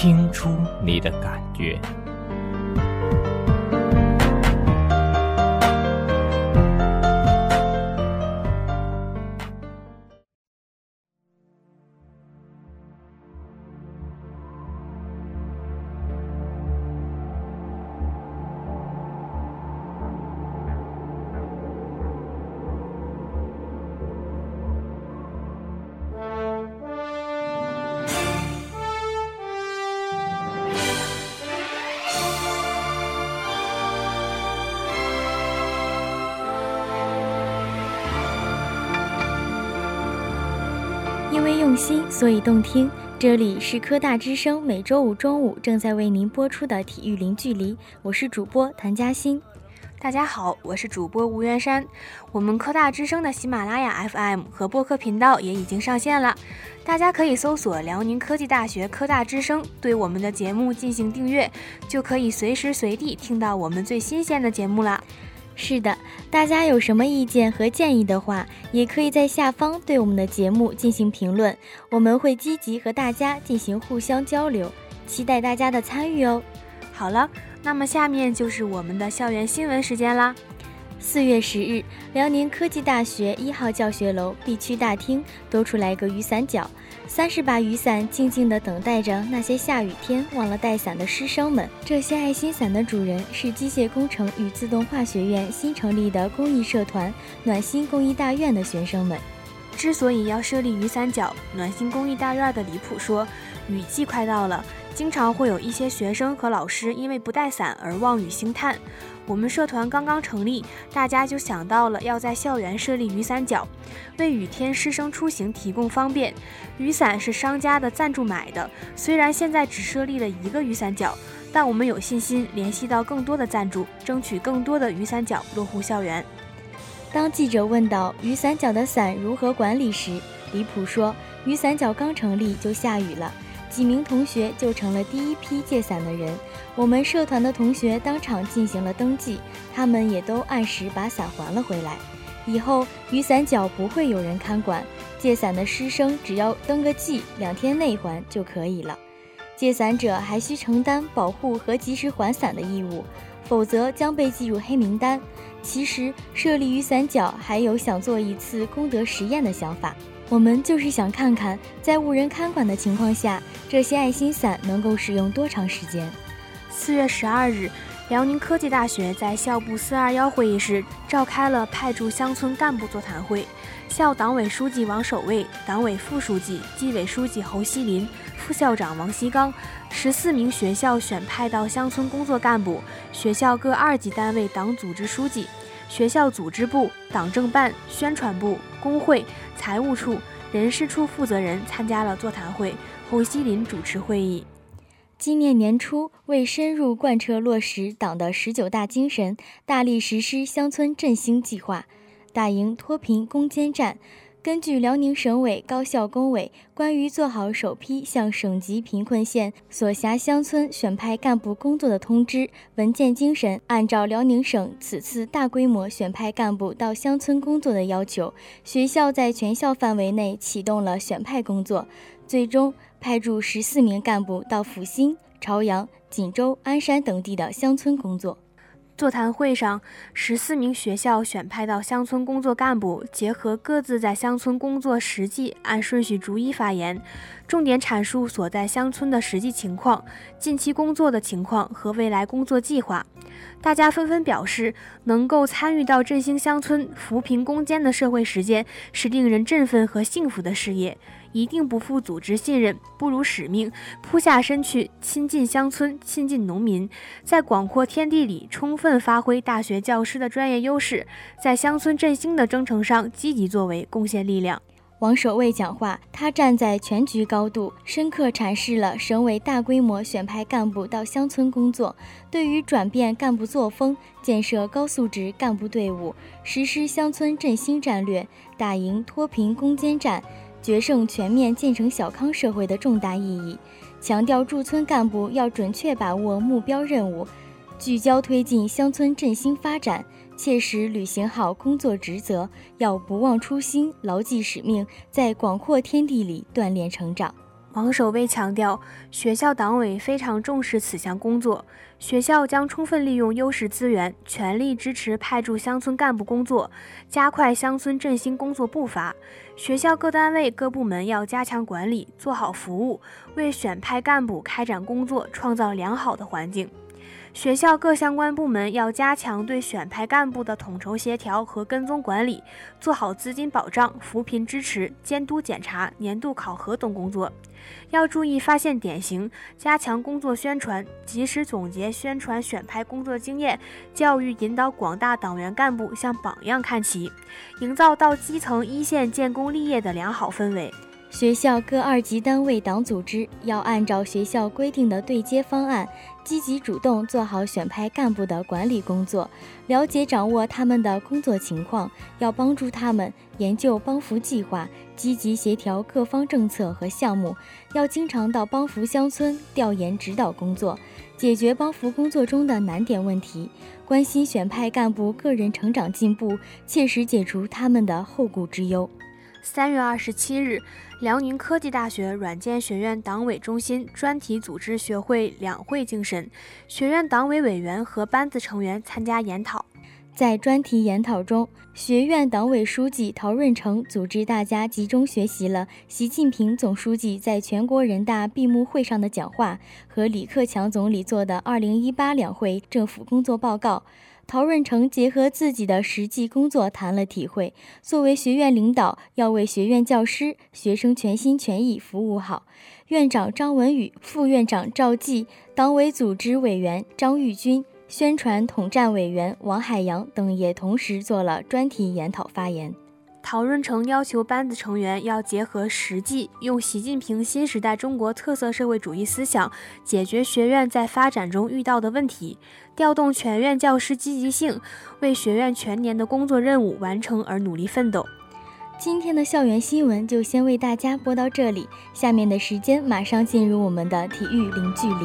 听出你的感觉。因为用心，所以动听。这里是科大之声，每周五中午正在为您播出的体育零距离。我是主播谭嘉欣。大家好，我是主播吴元山。我们科大之声的喜马拉雅 FM 和播客频道也已经上线了，大家可以搜索辽宁科技大学科大之声，对我们的节目进行订阅，就可以随时随地听到我们最新鲜的节目啦。是的，大家有什么意见和建议的话，也可以在下方对我们的节目进行评论，我们会积极和大家进行互相交流，期待大家的参与哦。好了，那么下面就是我们的校园新闻时间啦。四月十日，辽宁科技大学一号教学楼 B 区大厅多出来个雨伞角，三十把雨伞静静地等待着那些下雨天忘了带伞的师生们。这些爱心伞的主人是机械工程与自动化学院新成立的公益社团暖心公益大院的学生们。之所以要设立雨伞角，暖心公益大院的李普说，雨季快到了，经常会有一些学生和老师因为不带伞而望雨兴叹。我们社团刚刚成立，大家就想到了要在校园设立雨伞角，为雨天师生出行提供方便。雨伞是商家的赞助买的，虽然现在只设立了一个雨伞角，但我们有信心联系到更多的赞助，争取更多的雨伞角落户校园。当记者问到雨伞角的伞如何管理时，李普说：“雨伞角刚成立就下雨了，几名同学就成了第一批借伞的人。我们社团的同学当场进行了登记，他们也都按时把伞还了回来。以后雨伞角不会有人看管，借伞的师生只要登个记，两天内还就可以了。借伞者还需承担保护和及时还伞的义务，否则将被记入黑名单。”其实设立雨伞角还有想做一次功德实验的想法，我们就是想看看在无人看管的情况下，这些爱心伞能够使用多长时间。四月十二日，辽宁科技大学在校部四二幺会议室召开了派驻乡村干部座谈会，校党委书记王守卫、党委副书记、纪委书记侯锡林、副校长王锡刚。十四名学校选派到乡村工作干部、学校各二级单位党组织书记、学校组织部、党政办、宣传部、工会、财务处、人事处负责人参加了座谈会。侯锡林主持会议。今年年初，为深入贯彻落实党的十九大精神，大力实施乡村振兴计划，打赢脱贫攻坚战。根据辽宁省委高校工委关于做好首批向省级贫困县所辖乡村选派干部工作的通知文件精神，按照辽宁省此次大规模选派干部到乡村工作的要求，学校在全校范围内启动了选派工作，最终派驻十四名干部到阜新、朝阳、锦州、鞍山等地的乡村工作。座谈会上，十四名学校选派到乡村工作干部结合各自在乡村工作实际，按顺序逐一发言，重点阐述所在乡村的实际情况、近期工作的情况和未来工作计划。大家纷纷表示，能够参与到振兴乡村、扶贫攻坚的社会实践，是令人振奋和幸福的事业。一定不负组织信任，不辱使命，扑下身去，亲近乡村，亲近农民，在广阔天地里充分发挥大学教师的专业优势，在乡村振兴的征程上积极作为，贡献力量。王守卫讲话，他站在全局高度，深刻阐释了省委大规模选派干部到乡村工作，对于转变干部作风、建设高素质干部队伍、实施乡村振兴战略、打赢脱贫攻坚战、决胜全面建成小康社会的重大意义，强调驻村干部要准确把握目标任务，聚焦推进乡村振兴发展。切实履行好工作职责，要不忘初心，牢记使命，在广阔天地里锻炼成长。王守卫强调，学校党委非常重视此项工作，学校将充分利用优势资源，全力支持派驻乡村干部工作，加快乡村振兴工作步伐。学校各单位各部门要加强管理，做好服务，为选派干部开展工作创造良好的环境。学校各相关部门要加强对选派干部的统筹协调和跟踪管理，做好资金保障、扶贫支持、监督检查、年度考核等工作。要注意发现典型，加强工作宣传，及时总结宣传选派工作经验，教育引导广大党员干部向榜样看齐，营造到基层一线建功立业的良好氛围。学校各二级单位党组织要按照学校规定的对接方案，积极主动做好选派干部的管理工作，了解掌握他们的工作情况，要帮助他们研究帮扶计划，积极协调各方政策和项目，要经常到帮扶乡村调研指导工作，解决帮扶工作中的难点问题，关心选派干部个人成长进步，切实解除他们的后顾之忧。三月二十七日。辽宁科技大学软件学院党委中心专题组织学会两会精神，学院党委委员和班子成员参加研讨。在专题研讨中，学院党委书记陶润成组织大家集中学习了习近平总书记在全国人大闭幕会上的讲话和李克强总理做的二零一八两会政府工作报告。陶润成结合自己的实际工作谈了体会，作为学院领导，要为学院教师、学生全心全意服务好。院长张文宇、副院长赵继、党委组织委员张玉军、宣传统战委员王海洋等也同时做了专题研讨发言。陶润成要求班子成员要结合实际，用习近平新时代中国特色社会主义思想解决学院在发展中遇到的问题，调动全院教师积极性，为学院全年的工作任务完成而努力奋斗。今天的校园新闻就先为大家播到这里，下面的时间马上进入我们的体育零距离。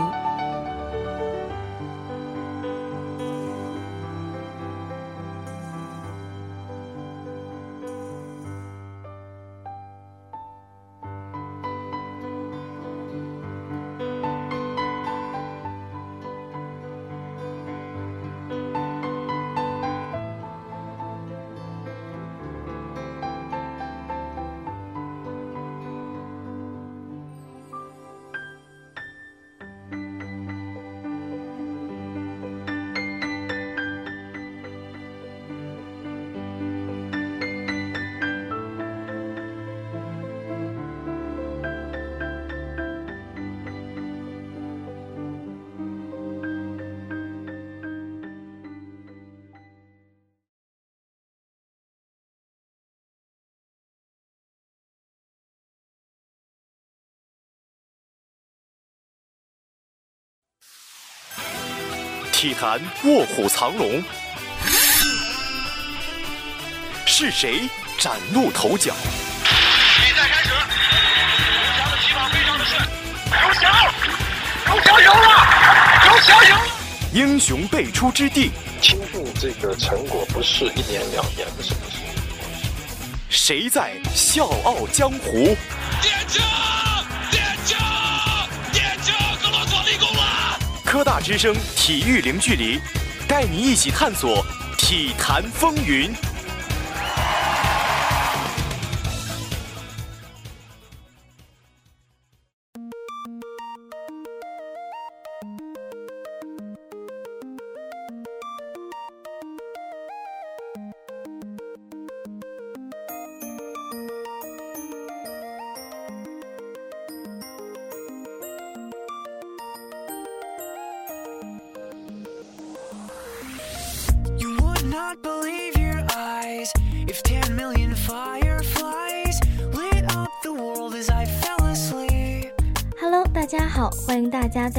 体坛卧虎藏龙，是谁崭露头角？比赛开始，刘翔的起跑非常的顺。刘翔，刘翔赢了，刘翔赢了！英雄辈出之地，倾注这个成果不是一年两年的事情。谁在笑傲江湖？科大之声体育零距离，带你一起探索体坛风云。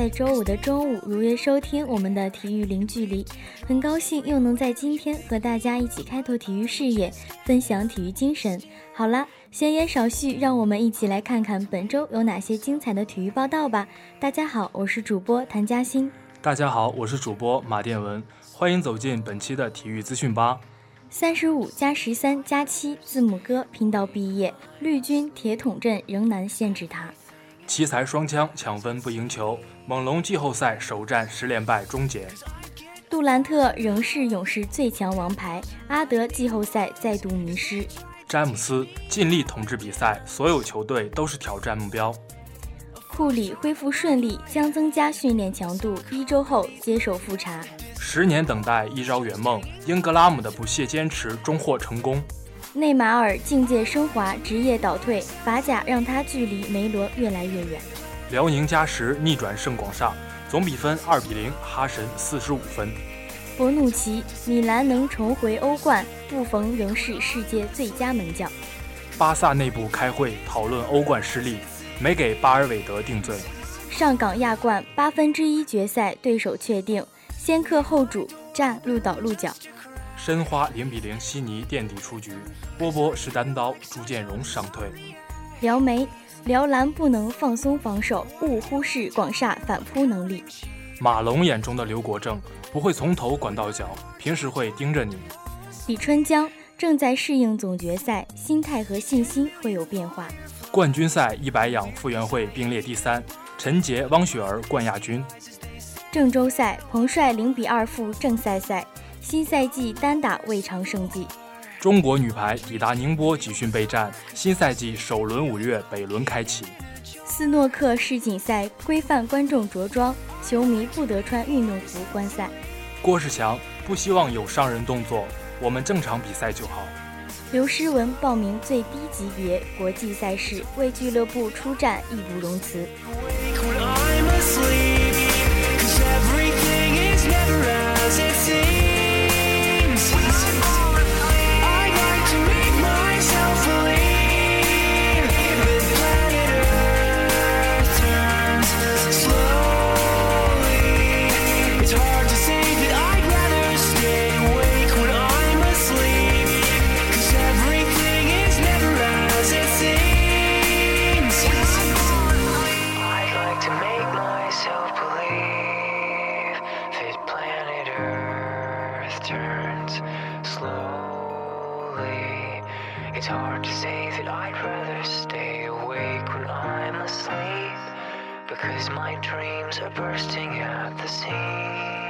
在周五的中午如约收听我们的体育零距离。很高兴又能在今天和大家一起开拓体育视野，分享体育精神。好了，闲言少叙，让我们一起来看看本周有哪些精彩的体育报道吧。大家好，我是主播谭嘉欣。大家好，我是主播马殿文，欢迎走进本期的体育资讯吧。三十五加十三加七，字母哥拼到毕业，绿军铁桶阵仍难限制他。奇才双枪抢分不赢球，猛龙季后赛首战十连败终结。杜兰特仍是勇士最强王牌，阿德季后赛再度迷失。詹姆斯尽力统治比赛，所有球队都是挑战目标。库里恢复顺利，将增加训练强度，一周后接受复查。十年等待一朝圆梦，英格拉姆的不懈坚持终获成功。内马尔境界升华，职业倒退，法甲让他距离梅罗越来越远。辽宁加时逆转胜广厦，总比分二比零，哈神四十五分。博努奇，米兰能重回欧冠，布冯仍是世界最佳门将。巴萨内部开会讨论欧冠失利。没给巴尔韦德定罪。上港亚冠八分之一决赛对手确定，先客后主战鹿岛鹿角。申花零比零悉尼垫底出局，波波是单刀，朱建荣伤退。辽媒辽篮不能放松防守，勿忽视广厦反扑能力。马龙眼中的刘国正不会从头管到脚，平时会盯着你。李春江正在适应总决赛，心态和信心会有变化。冠军赛一百仰傅园慧并列第三，陈杰、汪雪儿冠亚军。郑州赛彭帅零比二负正赛赛，新赛季单打未尝胜绩。中国女排抵达宁波集训备战，新赛季首轮五月北轮开启。斯诺克世锦赛规范观众着装，球迷不得穿运动服观赛。郭士强不希望有伤人动作，我们正常比赛就好。刘诗雯报名最低级别国际赛事，为俱乐部出战义不容辞。It's hard to say that I'd rather stay awake when I'm asleep because my dreams are bursting at the seams.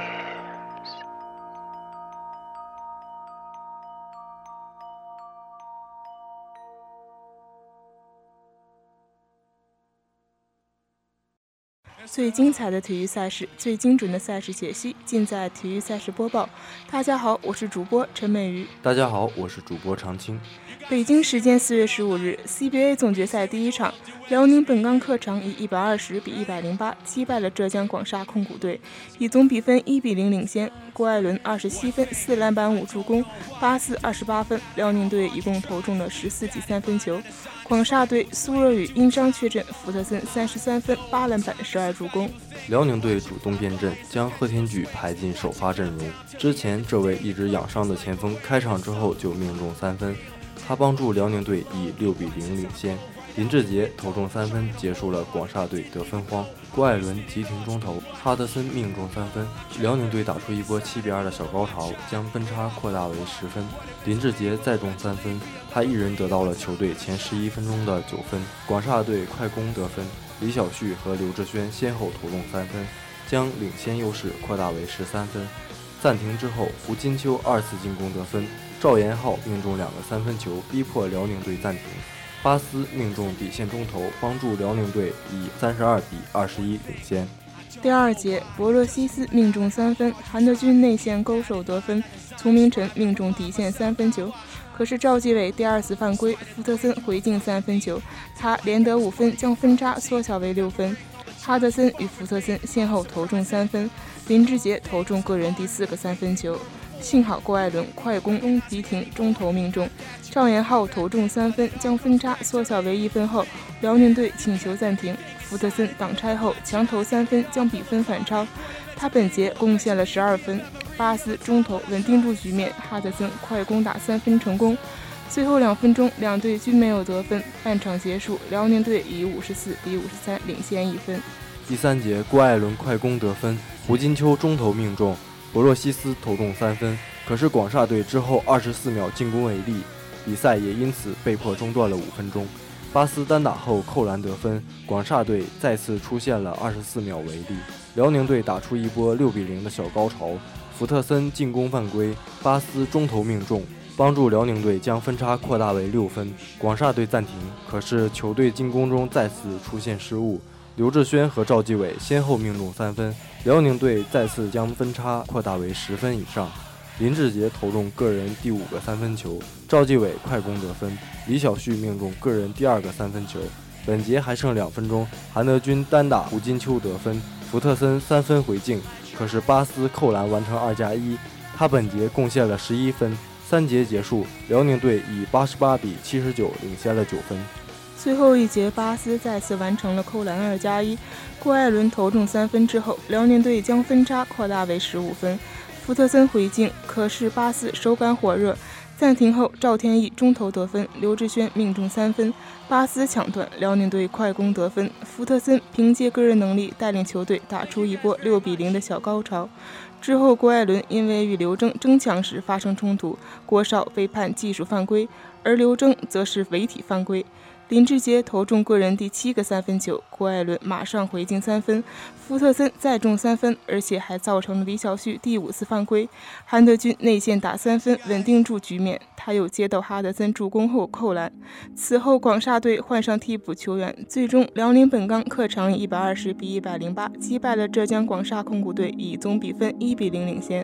最精彩的体育赛事，最精准的赛事解析，尽在体育赛事播报。大家好，我是主播陈美瑜。大家好，我是主播常青。北京时间四月十五日，CBA 总决赛第一场，辽宁本钢客场以一百二十比一百零八击败了浙江广厦控股队，以总比分一比零领先。郭艾伦二十七分、四篮板、五助攻，巴斯二十八分。辽宁队一共投中了十四记三分球。广厦队苏若雨因伤缺阵，福特森三十三分、八篮板、十二助攻。辽宁队主动变阵，将贺天举排进首发阵容。之前这位一直养伤的前锋，开场之后就命中三分。他帮助辽宁队以六比零领先，林志杰投中三分，结束了广厦队得分荒。郭艾伦急停中投，哈德森命中三分，辽宁队打出一波七比二的小高潮，将分差扩大为十分。林志杰再中三分，他一人得到了球队前十一分钟的九分。广厦队快攻得分，李晓旭和刘志轩先后投中三分，将领先优势扩大为十三分。暂停之后，胡金秋二次进攻得分。赵岩浩命中两个三分球，逼迫辽宁队暂停。巴斯命中底线中投，帮助辽宁队以三十二比二十一领先。第二节，博洛西斯命中三分，韩德君内线勾手得分，丛明晨命中底线三分球。可是赵继伟第二次犯规，福特森回敬三分球，他连得五分，将分差缩小为六分。哈德森与福特森先后投中三分，林志杰投中个人第四个三分球。幸好郭艾伦快攻中急停，中投命中。赵岩浩投中三分，将分差缩小为一分后，辽宁队请求暂停。福特森挡拆后强投三分，将比分反超。他本节贡献了十二分。巴斯中投稳定住局面，哈德森快攻打三分成功。最后两分钟，两队均没有得分。半场结束，辽宁队以五十四比五十三领先一分。第三节，郭艾伦快攻得分，胡金秋中投命中，博洛西斯投中三分。可是广厦队之后二十四秒进攻违例，比赛也因此被迫中断了五分钟。巴斯单打后扣篮得分，广厦队再次出现了二十四秒违例。辽宁队打出一波六比零的小高潮。福特森进攻犯规，巴斯中投命中，帮助辽宁队将分差扩大为六分。广厦队暂停，可是球队进攻中再次出现失误，刘志轩和赵继伟先后命中三分，辽宁队再次将分差扩大为十分以上。林志杰投中个人第五个三分球，赵继伟快攻得分，李晓旭命中个人第二个三分球。本节还剩两分钟，韩德君单打胡金秋得分，福特森三分回敬。可是巴斯扣篮完成二加一，他本节贡献了十一分。三节结束，辽宁队以八十八比七十九领先了九分。最后一节，巴斯再次完成了扣篮二加一，郭艾伦投中三分之后，辽宁队将分差扩大为十五分。福特森回敬，可是巴斯手感火热。暂停后，赵天翼中投得分，刘志轩命中三分，巴斯抢断，辽宁队快攻得分。福特森凭借个人能力带领球队打出一波六比零的小高潮。之后，郭艾伦因为与刘铮争抢时发生冲突，郭少被判技术犯规，而刘铮则是违体犯规。林志杰投中个人第七个三分球，郭艾伦马上回敬三分，福特森再中三分，而且还造成了李晓旭第五次犯规。韩德君内线打三分，稳定住局面，他又接到哈德森助攻后扣篮。此后广厦队换上替补球员，最终辽宁本钢客场以一百二十比一百零八击败了浙江广厦控股队，以总比分一比零领先。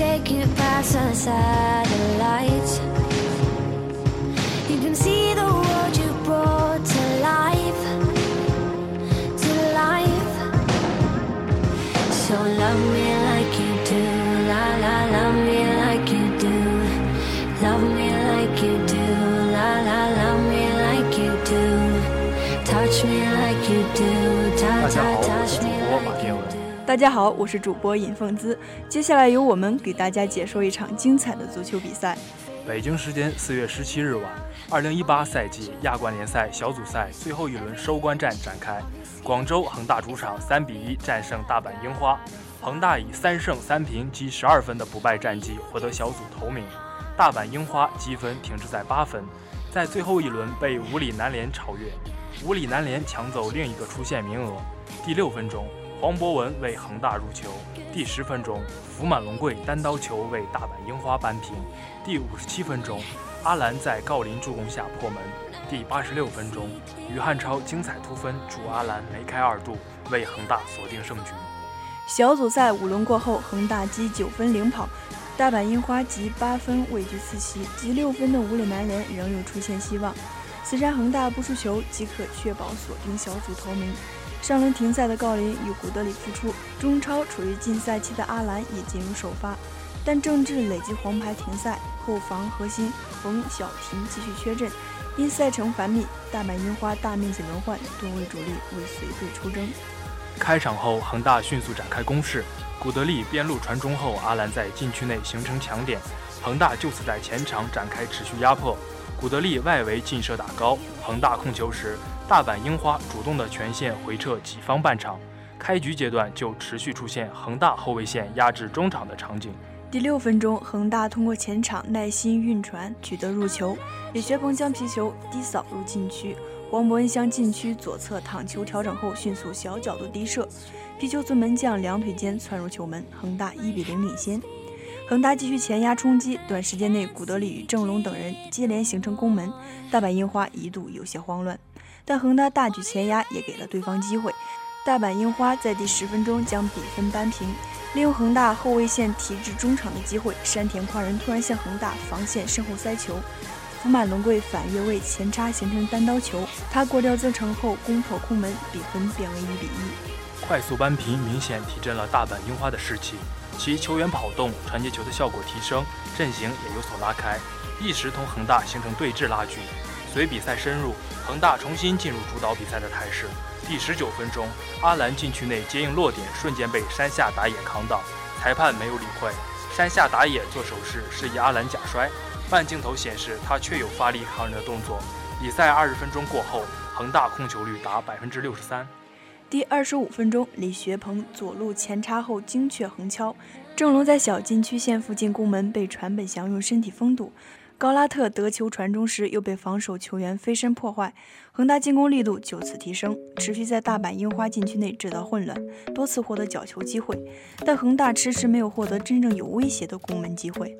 Take you past the satellites. You can see the world you brought to life, to life. So love me 大家好，我是主播尹凤姿。接下来由我们给大家解说一场精彩的足球比赛。北京时间四月十七日晚，二零一八赛季亚冠联赛小组赛最后一轮收官战展开。广州恒大主场三比一战胜大阪樱花，恒大以三胜三平积十二分的不败战绩获得小组头名。大阪樱花积分停滞在八分，在最后一轮被五里南联超越，五里南联抢走另一个出线名额。第六分钟。黄博文为恒大入球，第十分钟，福满龙贵单刀球为大阪樱花扳平。第五十七分钟，阿兰在郜林助攻下破门。第八十六分钟，于汉超精彩突分助阿兰梅开二度，为恒大锁定胜局。小组赛五轮过后，恒大积九分领跑，大阪樱花积八分位居次席，积六分的五里南联仍有出线希望。此战恒大不输球即可确保锁定小组头名。上轮停赛的郜林与古德里复出，中超处于禁赛期的阿兰也进入首发，但郑智累积黄牌停赛，后防核心冯晓婷继续缺阵，因赛程繁密，大阪樱花大面积轮换，多位主力未随队出征。开场后，恒大迅速展开攻势，古德利边路传中后，阿兰在禁区内形成强点，恒大就此在前场展开持续压迫，古德利外围劲射打高，恒大控球时。大阪樱花主动的全线回撤己方半场，开局阶段就持续出现恒大后卫线压制中场的场景。第六分钟，恒大通过前场耐心运传取得入球，李学鹏将皮球低扫入禁区，黄博恩向禁区左侧躺球调整后，迅速小角度低射，皮球从门将两腿间窜入球门，恒大一比零领先。恒大继续前压冲击，短时间内古德里与郑龙等人接连形成攻门，大阪樱花一度有些慌乱。但恒大大举前压也给了对方机会，大阪樱花在第十分钟将比分扳平。利用恒大后卫线提至中场的机会，山田宽人突然向恒大防线身后塞球，福满龙贵反越位前插形成单刀球，他过掉曾诚后攻破空门，比分变为一比一。快速扳平明显提振了大阪樱花的士气，其球员跑动、传接球的效果提升，阵型也有所拉开，一时同恒大形成对峙拉锯。随比赛深入，恒大重新进入主导比赛的态势。第十九分钟，阿兰禁区内接应落点，瞬间被山下打野扛倒，裁判没有理会。山下打野做手势示意阿兰假摔，慢镜头显示他确有发力扛人的动作。比赛二十分钟过后，恒大控球率达百分之六十三。第二十五分钟，李学鹏左路前插后精确横敲，郑龙在小禁区线附近攻门被传本祥用身体封堵。高拉特得球传中时，又被防守球员飞身破坏，恒大进攻力度就此提升，持续在大阪樱花禁区内制造混乱，多次获得角球机会，但恒大迟迟没有获得真正有威胁的攻门机会。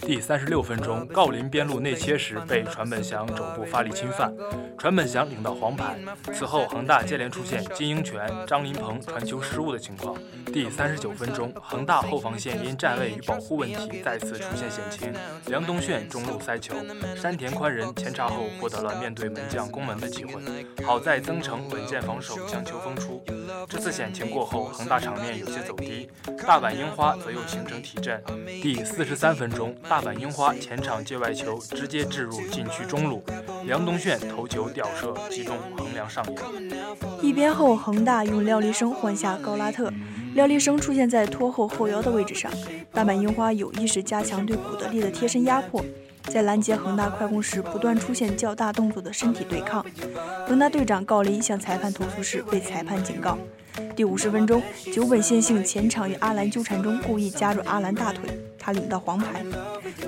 第三十六分钟，郜林边路内切时被传本祥肘部发力侵犯，传本祥领到黄牌。此后，恒大接连出现金英权、张琳芃传球失误的情况。第三十九分钟，恒大后防线因站位与保护问题再次出现险情，梁东炫中路塞球，山田宽人前插后获得了面对门将攻门的机会，好在曾诚稳健防守将球封出。这次险情过后，恒大场面有些走低，大阪樱花则又形成提振。第四十三分钟。大阪樱花前场界外球直接掷入禁区中路，梁东炫头球吊射击中横梁上沿。一边后，恒大用廖立生换下高拉特，廖立生出现在拖后后腰的位置上。大阪樱花有意识加强对古德利的贴身压迫，在拦截恒大快攻时不断出现较大动作的身体对抗。恒大队长郜林向裁判投诉时被裁判警告。第五十分钟，久本线幸前场与阿兰纠缠中故意夹住阿兰大腿，他领到黄牌。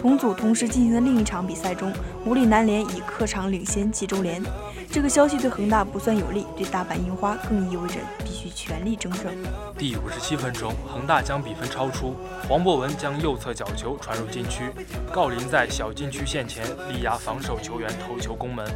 同组同时进行的另一场比赛中，武里南联以客场领先济州联。这个消息对恒大不算有利，对大阪樱花更意味着必须全力争胜。第五十七分钟，恒大将比分超出，黄博文将右侧角球传入禁区，郜林在小禁区线前力压防守球员头球攻门，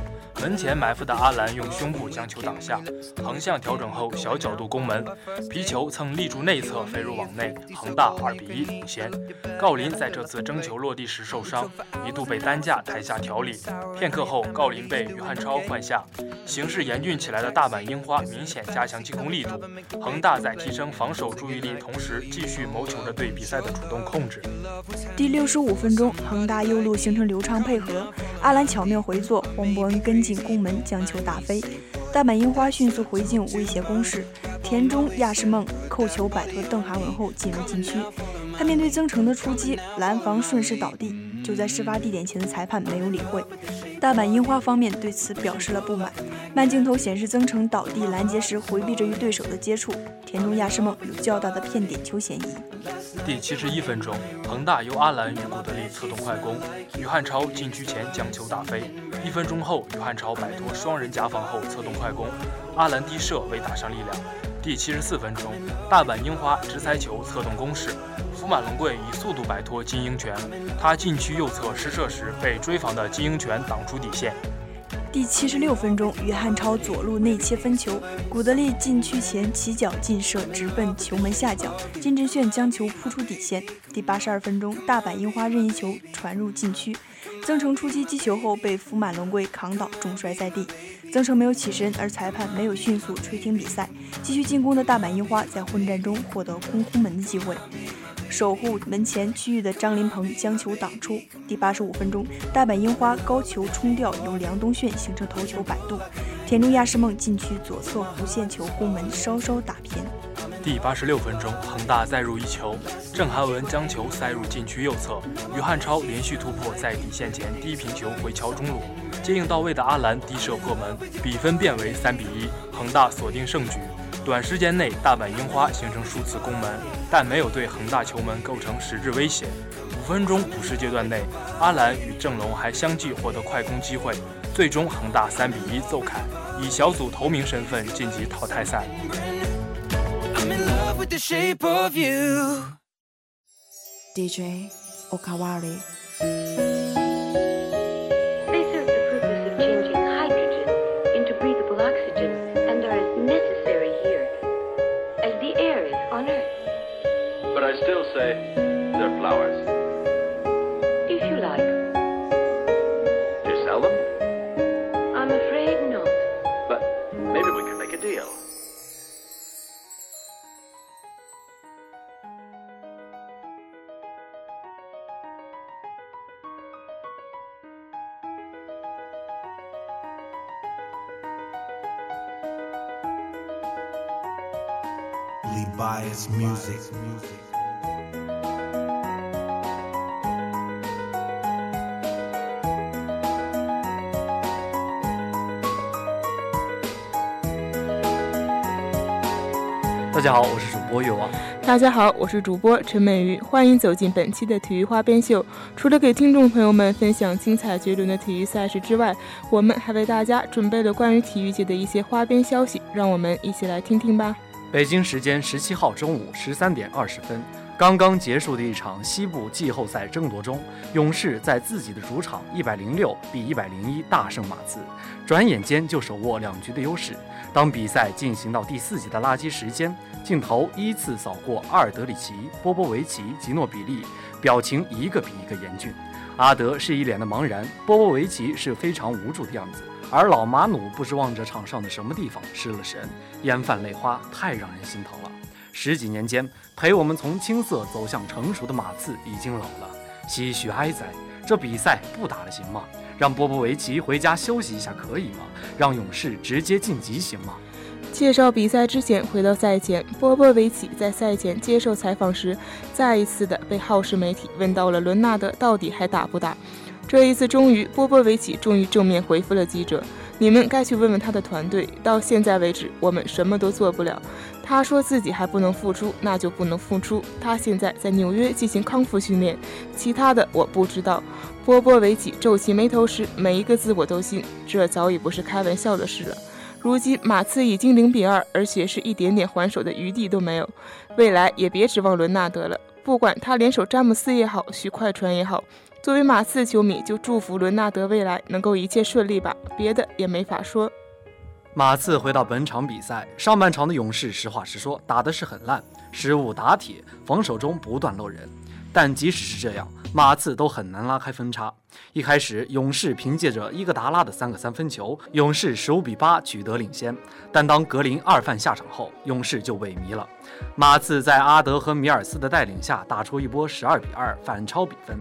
门前埋伏的阿兰用胸部将球挡下，横向调整后小角度攻门，皮球蹭立柱内侧飞入网内，恒大二比一领先。郜郜林在这次争球落地时受伤，一度被担架抬下调理，片刻后郜林被于汉超换下。形势严峻起来的大阪樱花明显加强进攻力度，恒大在提升防守注意力同时，继续谋求着对比赛的主动控制。第六十五分钟，恒大右路形成流畅配合，阿兰巧妙回做，黄博恩跟进攻门将球打飞，大阪樱花迅速回敬威胁攻势，田中亚士梦扣球摆脱邓涵文后进入禁区，他面对曾诚的出击，拦防顺势倒地，就在事发地点前的裁判没有理会。大阪樱花方面对此表示了不满。慢镜头显示，曾诚倒地拦截时回避着与对手的接触，田中亚士梦有较大的骗点球嫌疑。第七十一分钟，恒大由阿兰与古德利策动快攻，于汉超禁区前将球打飞。一分钟后，于汉超摆脱双人夹防后策动快攻，阿兰低射未打上力量。第七十四分钟，大阪樱花直塞球策动攻势。福马龙贵以速度摆脱金英权，他禁区右侧施射时被追防的金英权挡出底线。第七十六分钟，于汉超左路内切分球，古德利禁区前起脚劲射直奔球门下角，金振炫将球扑出底线。第八十二分钟，大阪樱花任意球传入禁区，曾诚出击击球后被福马龙贵扛倒，重摔在地。曾诚没有起身，而裁判没有迅速吹停比赛。继续进攻的大阪樱花在混战中获得攻空门的机会。守护门前区域的张琳鹏将球挡出。第八十五分钟，大阪樱花高球冲吊，由梁东炫形成头球摆渡，田中亚士梦禁区左侧弧线球攻门稍稍打偏。第八十六分钟，恒大再入一球，郑涵文将球塞入禁区右侧，于汉超连续突破在底线前低平球回敲中路，接应到位的阿兰低射破门，比分变为三比一，恒大锁定胜局。短时间内，大阪樱花形成数次攻门，但没有对恒大球门构成实质威胁。五分钟补时阶段内，阿兰与郑龙还相继获得快攻机会，最终恒大三比一奏凯，以小组头名身份晋级淘汰赛。love with the shape of you. DJ Okawari. Levi's music. music. 大家好，我是主播月王。大家好，我是主播陈美瑜，欢迎走进本期的体育花边秀。除了给听众朋友们分享精彩绝伦的体育赛事之外，我们还为大家准备了关于体育界的一些花边消息，让我们一起来听听吧。北京时间十七号中午十三点二十分，刚刚结束的一场西部季后赛争夺中，勇士在自己的主场一百零六比一百零一大胜马刺，转眼间就手握两局的优势。当比赛进行到第四节的垃圾时间，镜头依次扫过阿尔德里奇、波波维奇、吉诺比利，表情一个比一个严峻。阿德是一脸的茫然，波波维奇是非常无助的样子，而老马努不知望着场上的什么地方失了神，眼泛泪花，太让人心疼了。十几年间陪我们从青涩走向成熟的马刺已经老了，唏嘘哀哉。这比赛不打了行吗？让波波维奇回家休息一下可以吗？让勇士直接晋级行吗？介绍比赛之前，回到赛前，波波维奇在赛前接受采访时，再一次的被好事媒体问到了伦纳德到底还打不打。这一次，终于波波维奇终于正面回复了记者：“你们该去问问他的团队。到现在为止，我们什么都做不了。他说自己还不能复出，那就不能复出。他现在在纽约进行康复训练，其他的我不知道。”波波维奇皱起眉头时，每一个字我都信，这早已不是开玩笑的事了。如今马刺已经零比二，而且是一点点还手的余地都没有。未来也别指望伦纳德了，不管他联手詹姆斯也好，徐快船也好，作为马刺球迷，就祝福伦纳德未来能够一切顺利吧，别的也没法说。马刺回到本场比赛，上半场的勇士实话实说，打的是很烂，失误打铁，防守中不断漏人。但即使是这样，马刺都很难拉开分差。一开始，勇士凭借着伊戈达拉的三个三分球，勇士十五比八取得领先。但当格林二犯下场后，勇士就萎靡了。马刺在阿德和米尔斯的带领下，打出一波十二比二反超比分。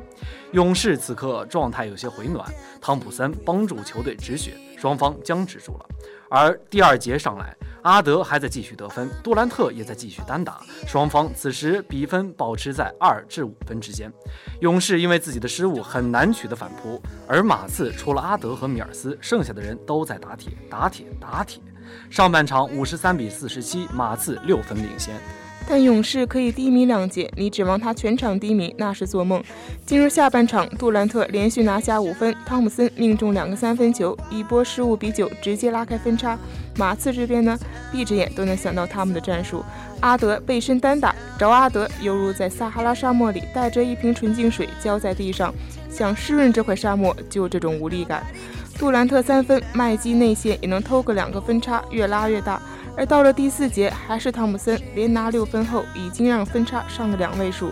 勇士此刻状态有些回暖，汤普森帮助球队止血，双方僵持住了。而第二节上来，阿德还在继续得分，杜兰特也在继续单打，双方此时比分保持在二至五分之间。勇士因为自己的失误很难取得反扑，而马刺除了阿德和米尔斯，剩下的人都在打铁、打铁、打铁。上半场五十三比四十七，马刺六分领先。但勇士可以低迷两节，你指望他全场低迷那是做梦。进入下半场，杜兰特连续拿下五分，汤姆森命中两个三分球，一波十五比九，直接拉开分差。马刺这边呢，闭着眼都能想到他们的战术：阿德背身单打，找阿德犹如在撒哈拉沙漠里带着一瓶纯净水浇在地上，想湿润这块沙漠，就这种无力感。杜兰特三分，麦基内线也能偷个两个分差，越拉越大。而到了第四节，还是汤普森连拿六分后，已经让分差上了两位数。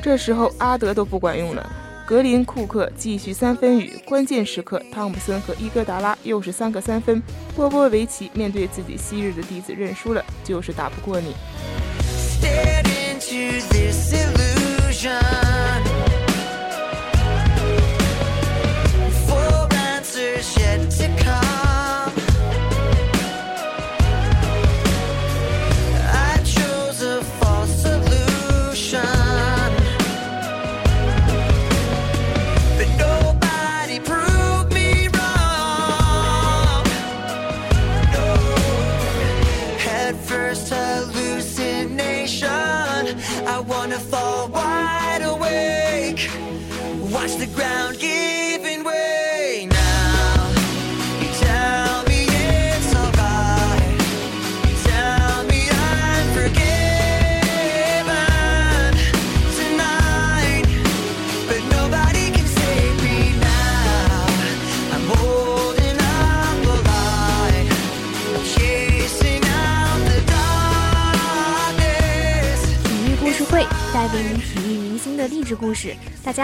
这时候阿德都不管用了，格林、库克继续三分雨。关键时刻，汤普森和伊戈达拉又是三个三分。波波维奇面对自己昔日的弟子认输了，就是打不过你。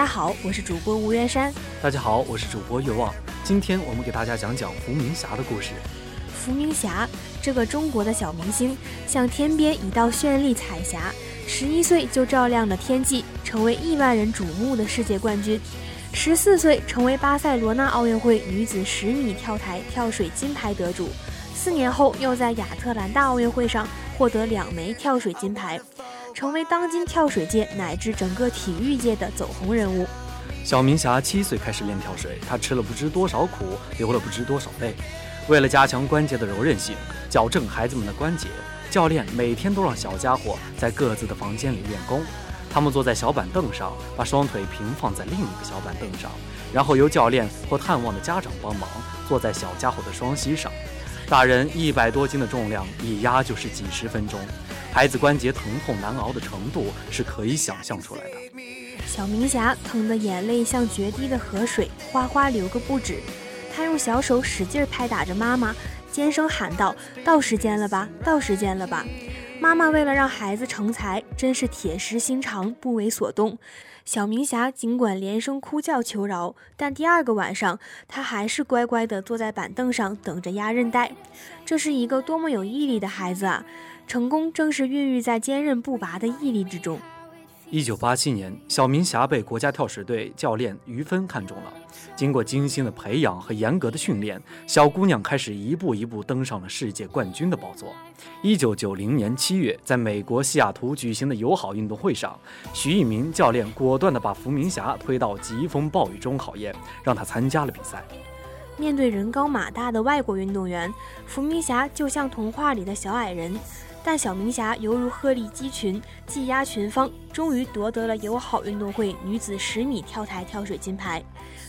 好，我是主播吴元山。大家好，我是主播月望。今天我们给大家讲讲伏明霞的故事。伏明霞这个中国的小明星，像天边一道绚丽彩霞，十一岁就照亮了天际，成为亿万人瞩目的世界冠军。十四岁成为巴塞罗那奥运会女子十米跳台跳水金牌得主。四年后，又在亚特兰大奥运会上获得两枚跳水金牌，成为当今跳水界乃至整个体育界的走红人物。小明霞七岁开始练跳水，她吃了不知多少苦，流了不知多少泪。为了加强关节的柔韧性，矫正孩子们的关节，教练每天都让小家伙在各自的房间里练功。他们坐在小板凳上，把双腿平放在另一个小板凳上，然后由教练或探望的家长帮忙坐在小家伙的双膝上。大人一百多斤的重量一压就是几十分钟，孩子关节疼痛难熬的程度是可以想象出来的。小明霞疼得眼泪像决堤的河水，哗哗流个不止。她用小手使劲拍打着妈妈，尖声喊道：“到时间了吧，到时间了吧！”妈妈为了让孩子成才，真是铁石心肠，不为所动。小明霞尽管连声哭叫求饶，但第二个晚上，他还是乖乖地坐在板凳上等着压韧带。这是一个多么有毅力的孩子啊！成功正是孕育在坚韧不拔的毅力之中。一九八七年，小明霞被国家跳水队教练于芬看中了。经过精心的培养和严格的训练，小姑娘开始一步一步登上了世界冠军的宝座。一九九零年七月，在美国西雅图举行的友好运动会上，徐一鸣教练果断地把伏明霞推到疾风暴雨中考验，让她参加了比赛。面对人高马大的外国运动员，伏明霞就像童话里的小矮人。但小明霞犹如鹤立鸡群，技压群芳，终于夺得了友好运动会女子十米跳台跳水金牌。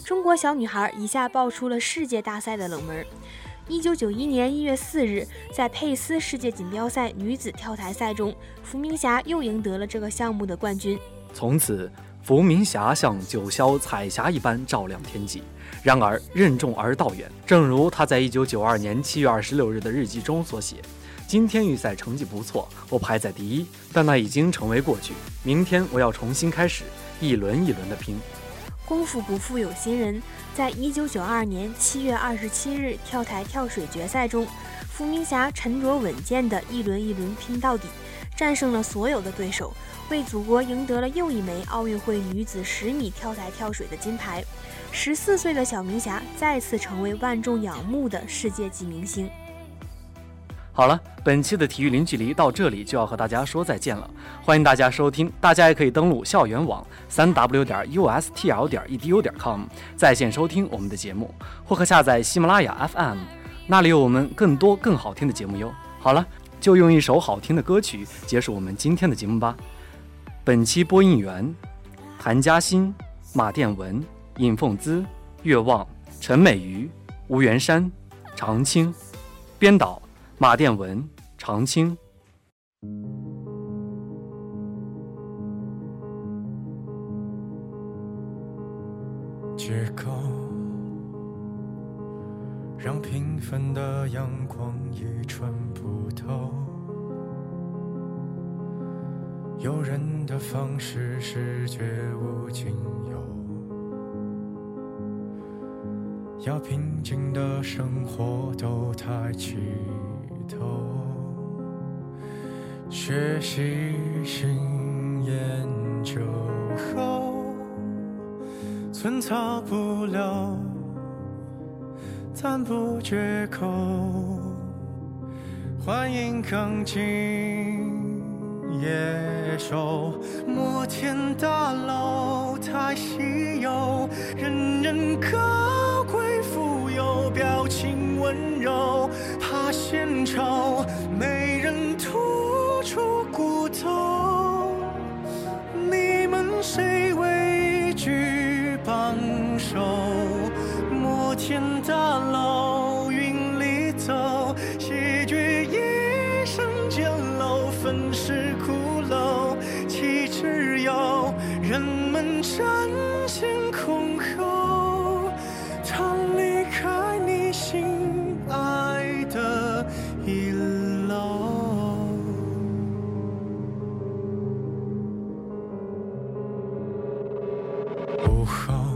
中国小女孩一下爆出了世界大赛的冷门。一九九一年一月四日，在佩斯世界锦标赛女子跳台赛中，伏明霞又赢得了这个项目的冠军。从此，伏明霞像九霄彩霞一般照亮天际。然而，任重而道远，正如她在一九九二年七月二十六日的日记中所写。今天预赛成绩不错，我排在第一，但那已经成为过去。明天我要重新开始，一轮一轮的拼。功夫不负有心人，在一九九二年七月二十七日跳台跳水决赛中，伏明霞沉着稳健的一轮一轮拼到底，战胜了所有的对手，为祖国赢得了又一枚奥运会女子十米跳台跳水的金牌。十四岁的小明霞再次成为万众仰慕的世界级明星。好了，本期的体育零距离到这里就要和大家说再见了。欢迎大家收听，大家也可以登录校园网三 w 点 ustl 点 edu 点 com 在线收听我们的节目，或可下载喜马拉雅 FM，那里有我们更多更好听的节目哟。好了，就用一首好听的歌曲结束我们今天的节目吧。本期播音员：谭嘉欣、马殿文、尹凤姿、岳望、陈美瑜、吴元山、常青，编导。马殿文、常青，借口让平凡的阳光已穿不透。诱人的方式是绝无仅有。要平静的生活都太起头，学习新研究后，寸草不留，赞不绝口，欢迎更进野兽，摩天大楼太稀有，人人高贵富有。表情温柔，前朝。好。